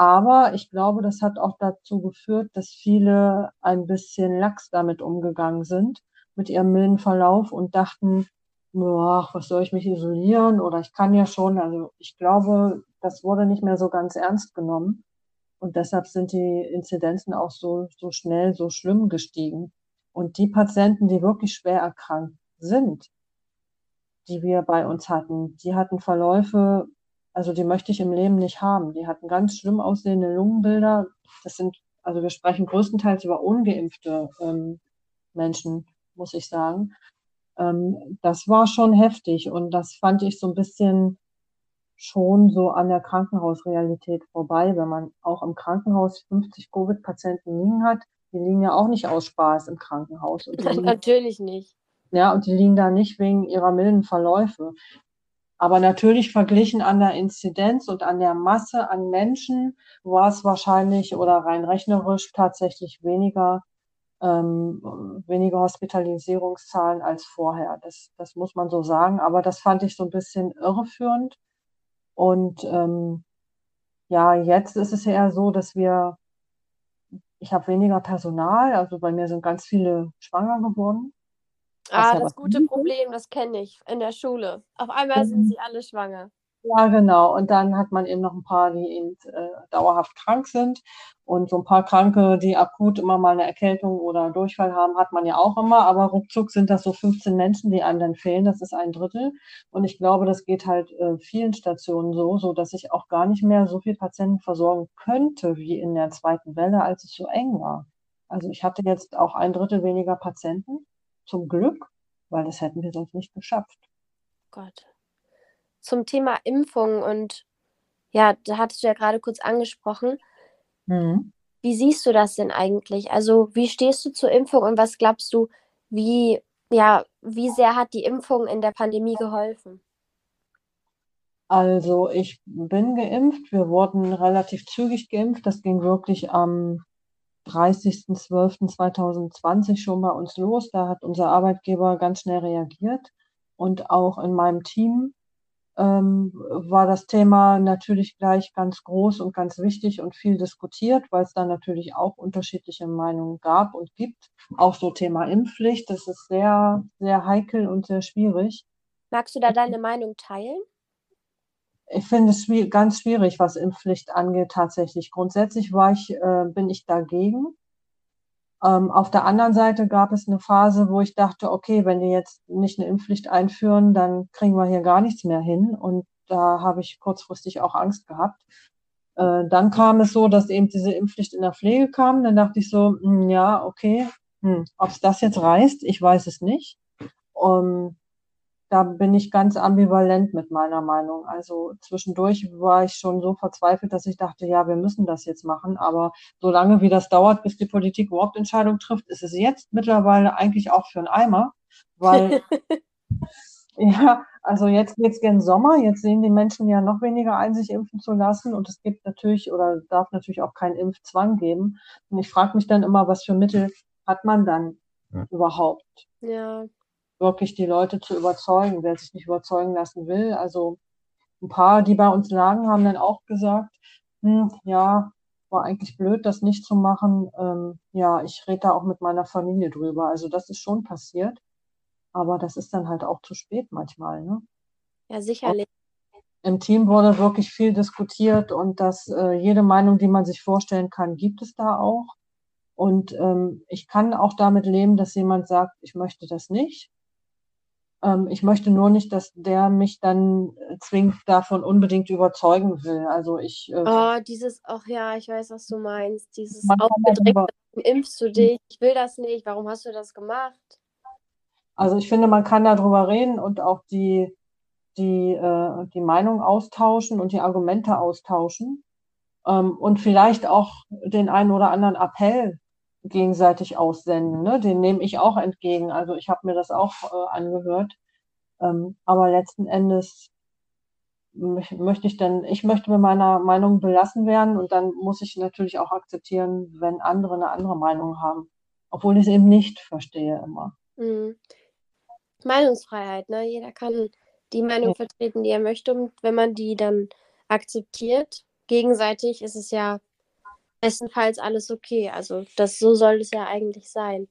Aber ich glaube, das hat auch dazu geführt, dass viele ein bisschen lax damit umgegangen sind, mit ihrem milden Verlauf und dachten, ach, was soll ich mich isolieren oder ich kann ja schon. Also ich glaube, das wurde nicht mehr so ganz ernst genommen. Und deshalb sind die Inzidenzen auch so, so schnell, so schlimm gestiegen. Und die Patienten, die wirklich schwer erkrankt sind, die wir bei uns hatten, die hatten Verläufe, also die möchte ich im Leben nicht haben. Die hatten ganz schlimm aussehende Lungenbilder. Das sind, also wir sprechen größtenteils über ungeimpfte ähm, Menschen, muss ich sagen. Ähm, das war schon heftig und das fand ich so ein bisschen schon so an der Krankenhausrealität vorbei, wenn man auch im Krankenhaus 50 Covid-Patienten liegen hat. Die liegen ja auch nicht aus Spaß im Krankenhaus. Natürlich nicht. Ja, und die liegen da nicht wegen ihrer milden Verläufe. Aber natürlich verglichen an der Inzidenz und an der Masse an Menschen war es wahrscheinlich oder rein rechnerisch tatsächlich weniger ähm, weniger Hospitalisierungszahlen als vorher. Das, das muss man so sagen. Aber das fand ich so ein bisschen irreführend. Und ähm, ja, jetzt ist es eher so, dass wir, ich habe weniger Personal, also bei mir sind ganz viele schwanger geworden. Ah, das gute Problem, das kenne ich in der Schule. Auf einmal sind sie alle schwanger. Ja, genau. Und dann hat man eben noch ein paar, die eben äh, dauerhaft krank sind. Und so ein paar Kranke, die akut immer mal eine Erkältung oder Durchfall haben, hat man ja auch immer. Aber ruckzuck sind das so 15 Menschen, die einem dann fehlen. Das ist ein Drittel. Und ich glaube, das geht halt äh, vielen Stationen so, so dass ich auch gar nicht mehr so viel Patienten versorgen könnte wie in der zweiten Welle, als es so eng war. Also ich hatte jetzt auch ein Drittel weniger Patienten. Zum Glück, weil das hätten wir sonst nicht geschafft. Gott zum Thema Impfung und ja, da hattest du ja gerade kurz angesprochen. Mhm. Wie siehst du das denn eigentlich? Also, wie stehst du zur Impfung und was glaubst du, wie, ja, wie sehr hat die Impfung in der Pandemie geholfen? Also, ich bin geimpft. Wir wurden relativ zügig geimpft. Das ging wirklich am 30.12.2020 schon bei uns los. Da hat unser Arbeitgeber ganz schnell reagiert. Und auch in meinem Team ähm, war das Thema natürlich gleich ganz groß und ganz wichtig und viel diskutiert, weil es da natürlich auch unterschiedliche Meinungen gab und gibt. Auch so Thema Impfpflicht, das ist sehr, sehr heikel und sehr schwierig. Magst du da deine Meinung teilen? Ich finde es ganz schwierig, was Impfpflicht angeht, tatsächlich. Grundsätzlich war ich, äh, bin ich dagegen. Ähm, auf der anderen Seite gab es eine Phase, wo ich dachte, okay, wenn die jetzt nicht eine Impfpflicht einführen, dann kriegen wir hier gar nichts mehr hin. Und da habe ich kurzfristig auch Angst gehabt. Äh, dann kam es so, dass eben diese Impfpflicht in der Pflege kam. Dann dachte ich so, mh, hm, ja, okay, hm, ob es das jetzt reißt, ich weiß es nicht. Um, da bin ich ganz ambivalent mit meiner Meinung. Also zwischendurch war ich schon so verzweifelt, dass ich dachte, ja, wir müssen das jetzt machen. Aber solange wie das dauert, bis die Politik überhaupt Entscheidung trifft, ist es jetzt mittlerweile eigentlich auch für einen Eimer, weil ja, also jetzt geht's gen Sommer. Jetzt sehen die Menschen ja noch weniger ein, sich impfen zu lassen. Und es gibt natürlich oder darf natürlich auch keinen Impfzwang geben. Und ich frage mich dann immer, was für Mittel hat man dann ja. überhaupt? Ja, wirklich die Leute zu überzeugen, wer sich nicht überzeugen lassen will. Also ein paar, die bei uns lagen, haben dann auch gesagt, hm, ja, war eigentlich blöd, das nicht zu machen. Ähm, ja, ich rede da auch mit meiner Familie drüber. Also das ist schon passiert. Aber das ist dann halt auch zu spät manchmal. Ne? Ja, sicherlich. Im Team wurde wirklich viel diskutiert und dass äh, jede Meinung, die man sich vorstellen kann, gibt es da auch. Und ähm, ich kann auch damit leben, dass jemand sagt, ich möchte das nicht. Ähm, ich möchte nur nicht, dass der mich dann äh, zwingend davon unbedingt überzeugen will. Also ich. Äh, oh, dieses, ach ja, ich weiß, was du meinst. Dieses aufgedrückte, impfst du dich, ich will das nicht, warum hast du das gemacht? Also ich finde, man kann darüber reden und auch die, die, äh, die Meinung austauschen und die Argumente austauschen ähm, und vielleicht auch den einen oder anderen Appell gegenseitig aussenden. Ne? Den nehme ich auch entgegen. Also ich habe mir das auch äh, angehört. Ähm, aber letzten Endes möchte ich dann, ich möchte mit meiner Meinung belassen werden und dann muss ich natürlich auch akzeptieren, wenn andere eine andere Meinung haben. Obwohl ich es eben nicht verstehe immer. Mhm. Meinungsfreiheit, ne? Jeder kann die Meinung ja. vertreten, die er möchte. Und wenn man die dann akzeptiert, gegenseitig ist es ja bestenfalls alles okay. Also das so soll es ja eigentlich sein.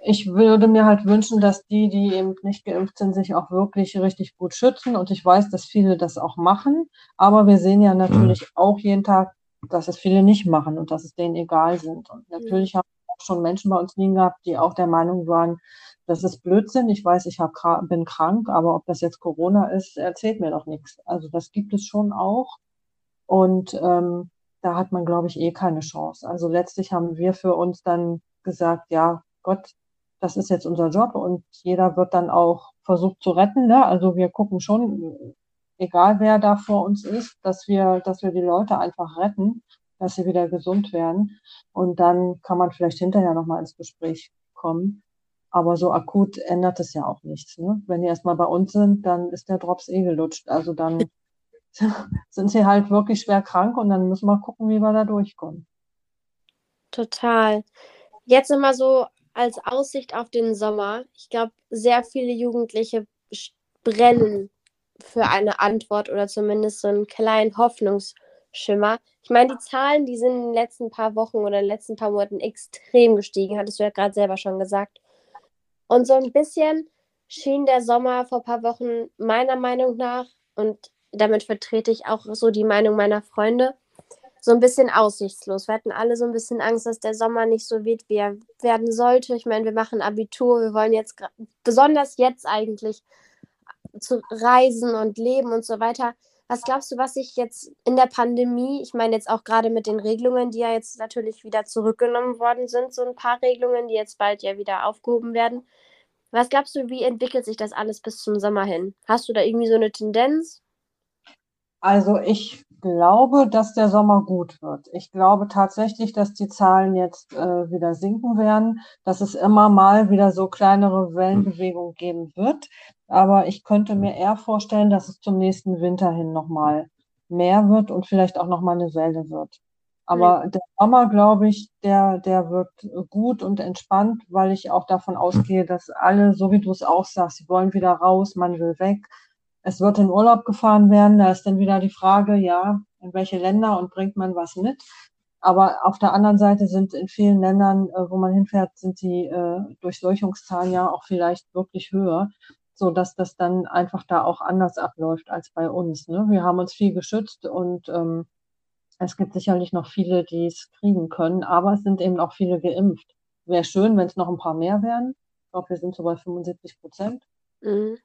Ich würde mir halt wünschen, dass die, die eben nicht geimpft sind, sich auch wirklich richtig gut schützen. Und ich weiß, dass viele das auch machen. Aber wir sehen ja natürlich auch jeden Tag, dass es viele nicht machen und dass es denen egal sind. Und natürlich mhm. haben auch schon Menschen bei uns liegen gehabt, die auch der Meinung waren, das ist Blödsinn. Ich weiß, ich hab, bin krank, aber ob das jetzt Corona ist, erzählt mir doch nichts. Also das gibt es schon auch. Und ähm, da hat man, glaube ich, eh keine Chance. Also letztlich haben wir für uns dann gesagt, ja, Gott, das ist jetzt unser Job und jeder wird dann auch versucht zu retten. Ne? Also wir gucken schon, egal wer da vor uns ist, dass wir, dass wir die Leute einfach retten, dass sie wieder gesund werden. Und dann kann man vielleicht hinterher nochmal ins Gespräch kommen. Aber so akut ändert es ja auch nichts. Ne? Wenn die erstmal bei uns sind, dann ist der Drops eh gelutscht. Also dann sind sie halt wirklich schwer krank und dann müssen wir gucken, wie wir da durchkommen. Total. Jetzt immer so als Aussicht auf den Sommer. Ich glaube, sehr viele Jugendliche brennen für eine Antwort oder zumindest so einen kleinen Hoffnungsschimmer. Ich meine, die Zahlen, die sind in den letzten paar Wochen oder in den letzten paar Monaten extrem gestiegen, hattest du ja gerade selber schon gesagt. Und so ein bisschen schien der Sommer vor ein paar Wochen meiner Meinung nach, und damit vertrete ich auch so die Meinung meiner Freunde, so ein bisschen aussichtslos. Wir hatten alle so ein bisschen Angst, dass der Sommer nicht so wird, wie er werden sollte. Ich meine, wir machen Abitur, wir wollen jetzt, besonders jetzt eigentlich, zu reisen und leben und so weiter. Was glaubst du, was sich jetzt in der Pandemie, ich meine jetzt auch gerade mit den Regelungen, die ja jetzt natürlich wieder zurückgenommen worden sind, so ein paar Regelungen, die jetzt bald ja wieder aufgehoben werden. Was glaubst du, wie entwickelt sich das alles bis zum Sommer hin? Hast du da irgendwie so eine Tendenz? Also ich glaube, dass der Sommer gut wird. Ich glaube tatsächlich, dass die Zahlen jetzt äh, wieder sinken werden, dass es immer mal wieder so kleinere Wellenbewegungen geben wird. Aber ich könnte mir eher vorstellen, dass es zum nächsten Winter hin nochmal mehr wird und vielleicht auch nochmal eine Welle wird. Aber mhm. der Sommer, glaube ich, der, der wird gut und entspannt, weil ich auch davon ausgehe, dass alle, so wie du es auch sagst, sie wollen wieder raus, man will weg es wird in Urlaub gefahren werden. Da ist dann wieder die Frage, ja, in welche Länder und bringt man was mit? Aber auf der anderen Seite sind in vielen Ländern, äh, wo man hinfährt, sind die äh, Durchseuchungszahlen ja auch vielleicht wirklich höher, so dass das dann einfach da auch anders abläuft als bei uns. Ne? Wir haben uns viel geschützt und ähm, es gibt sicherlich noch viele, die es kriegen können, aber es sind eben auch viele geimpft. Wäre schön, wenn es noch ein paar mehr wären. Ich glaube, wir sind so bei 75 Prozent. Mhm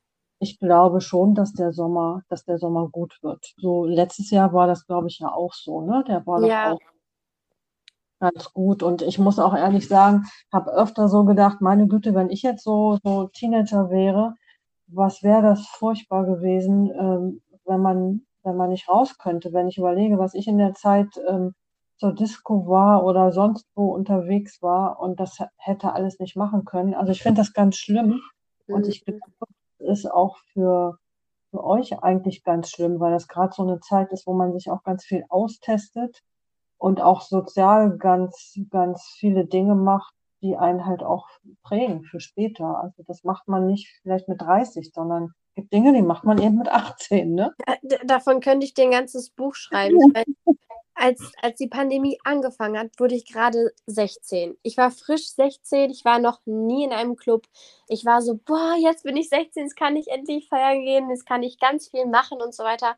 ich glaube schon, dass der Sommer, dass der Sommer gut wird. So letztes Jahr war das, glaube ich, ja auch so, ne? Der war ja. doch auch ganz gut. Und ich muss auch ehrlich sagen, habe öfter so gedacht, meine Güte, wenn ich jetzt so, so Teenager wäre, was wäre das furchtbar gewesen, ähm, wenn man, wenn man nicht raus könnte. Wenn ich überlege, was ich in der Zeit ähm, zur Disco war oder sonst wo unterwegs war und das hätte alles nicht machen können. Also ich finde das ganz schlimm. Und ich mhm. Ist auch für, für euch eigentlich ganz schlimm, weil das gerade so eine Zeit ist, wo man sich auch ganz viel austestet und auch sozial ganz, ganz viele Dinge macht, die einen halt auch prägen für später. Also das macht man nicht vielleicht mit 30, sondern es gibt Dinge, die macht man eben mit 18, ne? Ja, davon könnte ich dir ein ganzes Buch schreiben. Ich meine, als, als die Pandemie angefangen hat, wurde ich gerade 16. Ich war frisch 16, ich war noch nie in einem Club. Ich war so, boah, jetzt bin ich 16, jetzt kann ich endlich feiern gehen, jetzt kann ich ganz viel machen und so weiter.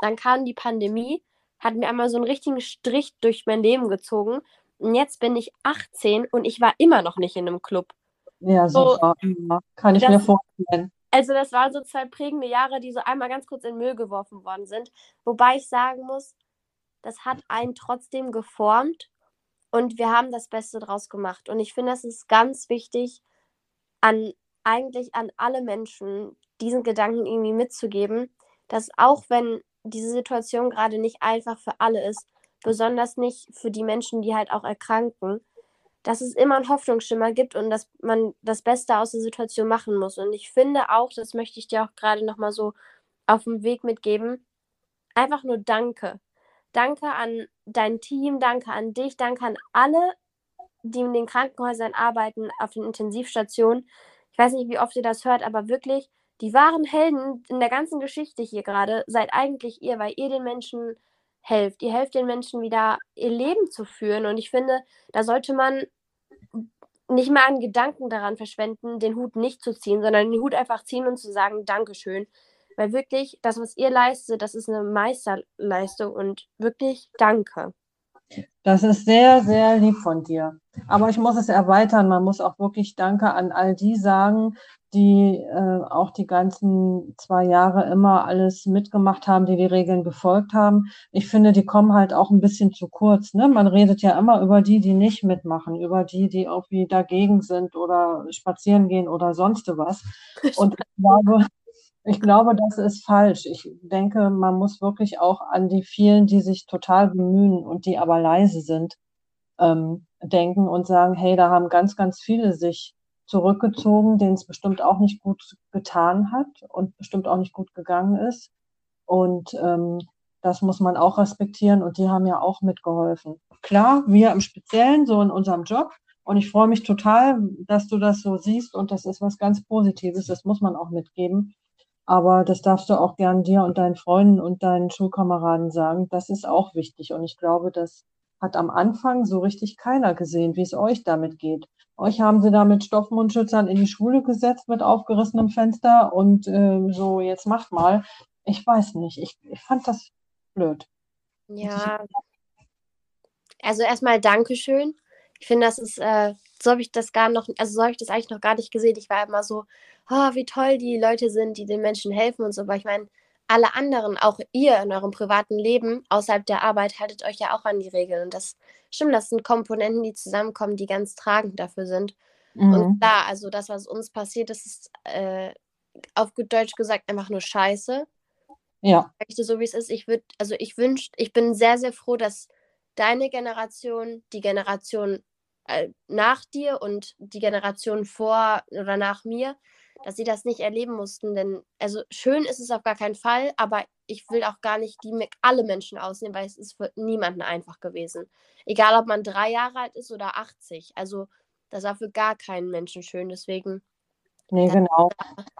Dann kam die Pandemie, hat mir einmal so einen richtigen Strich durch mein Leben gezogen. Und jetzt bin ich 18 und ich war immer noch nicht in einem Club. Ja, super. So, kann ich das, mir vorstellen. Also das waren so zwei prägende Jahre, die so einmal ganz kurz in den Müll geworfen worden sind. Wobei ich sagen muss, das hat einen trotzdem geformt und wir haben das Beste draus gemacht. Und ich finde, das ist ganz wichtig, an eigentlich an alle Menschen, diesen Gedanken irgendwie mitzugeben, dass auch wenn diese Situation gerade nicht einfach für alle ist, besonders nicht für die Menschen, die halt auch erkranken, dass es immer einen Hoffnungsschimmer gibt und dass man das Beste aus der Situation machen muss. Und ich finde auch, das möchte ich dir auch gerade nochmal so auf dem Weg mitgeben, einfach nur Danke. Danke an dein Team, danke an dich, danke an alle, die in den Krankenhäusern arbeiten, auf den Intensivstationen. Ich weiß nicht, wie oft ihr das hört, aber wirklich, die wahren Helden in der ganzen Geschichte hier gerade seid eigentlich ihr, weil ihr den Menschen helft. Ihr helft den Menschen wieder ihr Leben zu führen. Und ich finde, da sollte man nicht mal einen Gedanken daran verschwenden, den Hut nicht zu ziehen, sondern den Hut einfach ziehen und zu sagen, Dankeschön. Weil wirklich, das, was ihr leistet, das ist eine Meisterleistung und wirklich danke. Das ist sehr, sehr lieb von dir. Aber ich muss es erweitern. Man muss auch wirklich Danke an all die sagen, die äh, auch die ganzen zwei Jahre immer alles mitgemacht haben, die die Regeln befolgt haben. Ich finde, die kommen halt auch ein bisschen zu kurz. Ne? Man redet ja immer über die, die nicht mitmachen, über die, die irgendwie dagegen sind oder spazieren gehen oder sonst was. Und ich glaube, ich glaube, das ist falsch. Ich denke, man muss wirklich auch an die vielen, die sich total bemühen und die aber leise sind, ähm, denken und sagen, hey, da haben ganz, ganz viele sich zurückgezogen, denen es bestimmt auch nicht gut getan hat und bestimmt auch nicht gut gegangen ist. Und ähm, das muss man auch respektieren und die haben ja auch mitgeholfen. Klar, wir im Speziellen, so in unserem Job. Und ich freue mich total, dass du das so siehst und das ist was ganz Positives, das muss man auch mitgeben. Aber das darfst du auch gern dir und deinen Freunden und deinen Schulkameraden sagen. Das ist auch wichtig. Und ich glaube, das hat am Anfang so richtig keiner gesehen, wie es euch damit geht. Euch haben sie da mit Stoffmundschützern in die Schule gesetzt mit aufgerissenem Fenster und äh, so, jetzt macht mal. Ich weiß nicht. Ich, ich fand das blöd. Ja. Also erstmal Dankeschön. Ich finde, das ist, äh, so habe ich das gar noch, also so habe ich das eigentlich noch gar nicht gesehen. Ich war immer so, oh, wie toll die Leute sind, die den Menschen helfen und so. Aber ich meine, alle anderen, auch ihr in eurem privaten Leben, außerhalb der Arbeit, haltet euch ja auch an die Regeln. Und das stimmt, das sind Komponenten, die zusammenkommen, die ganz tragend dafür sind. Mhm. Und klar, also das, was uns passiert, das ist äh, auf gut Deutsch gesagt einfach nur Scheiße. Ja. So wie es ist. Ich würde, also ich wünsche, ich bin sehr, sehr froh, dass deine Generation, die Generation äh, nach dir und die Generation vor oder nach mir, dass sie das nicht erleben mussten. Denn, also schön ist es auf gar keinen Fall, aber ich will auch gar nicht die alle Menschen ausnehmen, weil es ist für niemanden einfach gewesen. Egal, ob man drei Jahre alt ist oder 80. Also, das war für gar keinen Menschen schön. Deswegen. Nee, genau.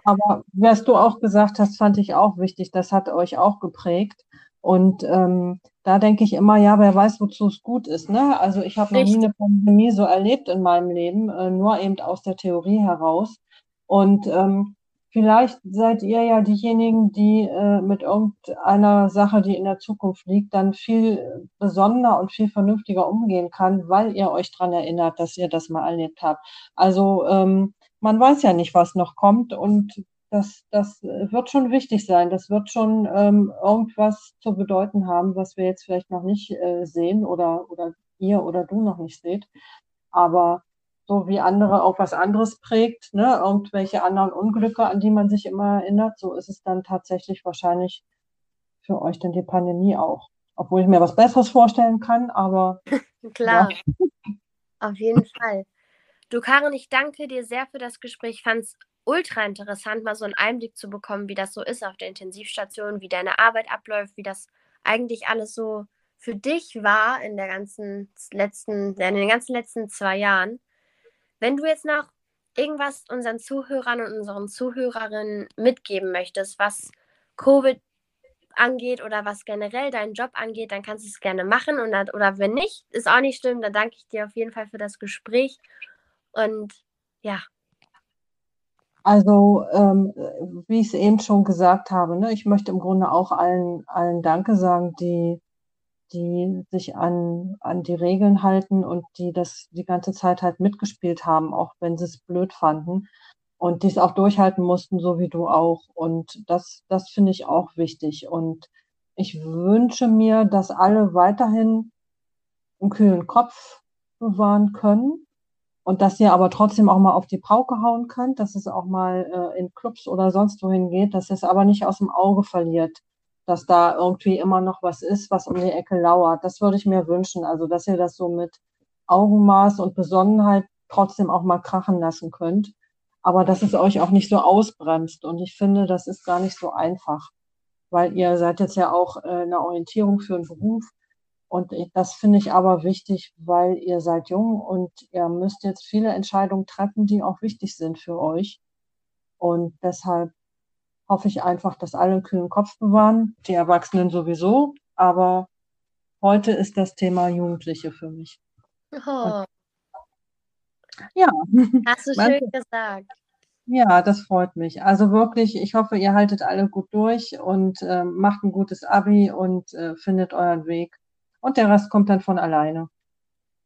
Aber was du auch gesagt hast, fand ich auch wichtig. Das hat euch auch geprägt. Und ähm, da denke ich immer, ja, wer weiß, wozu es gut ist. Ne? Also ich habe noch nie eine Pandemie so erlebt in meinem Leben, äh, nur eben aus der Theorie heraus. Und ähm, vielleicht seid ihr ja diejenigen, die äh, mit irgendeiner Sache, die in der Zukunft liegt, dann viel besonderer und viel vernünftiger umgehen kann, weil ihr euch dran erinnert, dass ihr das mal erlebt habt. Also ähm, man weiß ja nicht, was noch kommt und das, das wird schon wichtig sein. Das wird schon ähm, irgendwas zu bedeuten haben, was wir jetzt vielleicht noch nicht äh, sehen oder, oder ihr oder du noch nicht seht. Aber so wie andere auch was anderes prägt, ne, irgendwelche anderen Unglücke, an die man sich immer erinnert, so ist es dann tatsächlich wahrscheinlich für euch dann die Pandemie auch. Obwohl ich mir was Besseres vorstellen kann, aber. Klar. Ja. Auf jeden Fall. Du, Karin, ich danke dir sehr für das Gespräch. Ich fand es ultra interessant, mal so einen Einblick zu bekommen, wie das so ist auf der Intensivstation, wie deine Arbeit abläuft, wie das eigentlich alles so für dich war in der ganzen letzten, in den ganzen letzten zwei Jahren. Wenn du jetzt noch irgendwas unseren Zuhörern und unseren Zuhörerinnen mitgeben möchtest, was Covid angeht oder was generell deinen Job angeht, dann kannst du es gerne machen. Und oder wenn nicht, ist auch nicht schlimm, dann danke ich dir auf jeden Fall für das Gespräch. Und ja. Also, ähm, wie ich es eben schon gesagt habe, ne, ich möchte im Grunde auch allen, allen Danke sagen, die die sich an, an die Regeln halten und die das die ganze Zeit halt mitgespielt haben, auch wenn sie es blöd fanden und die es auch durchhalten mussten, so wie du auch. Und das, das finde ich auch wichtig. Und ich wünsche mir, dass alle weiterhin einen kühlen Kopf bewahren können Und dass ihr aber trotzdem auch mal auf die Pauke hauen könnt, dass es auch mal äh, in Clubs oder sonst wohin geht, dass ihr es aber nicht aus dem Auge verliert, dass da irgendwie immer noch was ist, was um die Ecke lauert. Das würde ich mir wünschen. Also, dass ihr das so mit Augenmaß und Besonnenheit trotzdem auch mal krachen lassen könnt. Aber dass es euch auch nicht so ausbremst. Und ich finde, das ist gar nicht so einfach, weil ihr seid jetzt ja auch äh, eine Orientierung für einen Beruf. Und das finde ich aber wichtig, weil ihr seid jung und ihr müsst jetzt viele Entscheidungen treffen, die auch wichtig sind für euch. Und deshalb hoffe ich einfach, dass alle einen kühlen Kopf bewahren, die Erwachsenen sowieso. Aber heute ist das Thema Jugendliche für mich. Oh, Ja, hast du schön gesagt. Ja, das freut mich. Also wirklich, ich hoffe, ihr haltet alle gut durch und äh, macht ein gutes Abi und äh, findet euren Weg. Und der Rest kommt dann von alleine.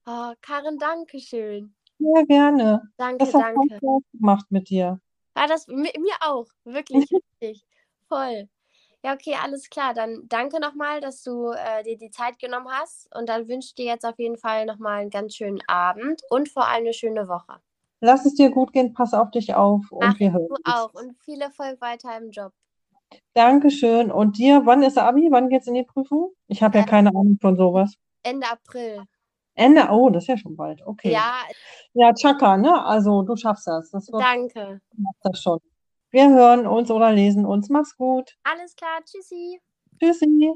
Oh, Karin, danke schön. Ja, gerne. Danke, Das hat danke. Spaß gemacht mit dir. War das mi mir auch, wirklich richtig. Voll. Ja, okay, alles klar. Dann danke nochmal, dass du äh, dir die Zeit genommen hast. Und dann wünsche ich dir jetzt auf jeden Fall nochmal einen ganz schönen Abend und vor allem eine schöne Woche. Lass es dir gut gehen, pass auf dich auf und wir hören du uns. auch und viel Erfolg weiter im Job. Dankeschön. Und dir, wann ist Abi? Wann geht's in die Prüfung? Ich habe ja Äh, keine Ahnung von sowas. Ende April. Ende, oh, das ist ja schon bald. Okay. Ja, Ja, Chaka, ne? Also du schaffst das. Das wird danke. du machst das schon. Wir hören uns oder lesen uns. Mach's gut. Alles klar, tschüssi. Tschüssi.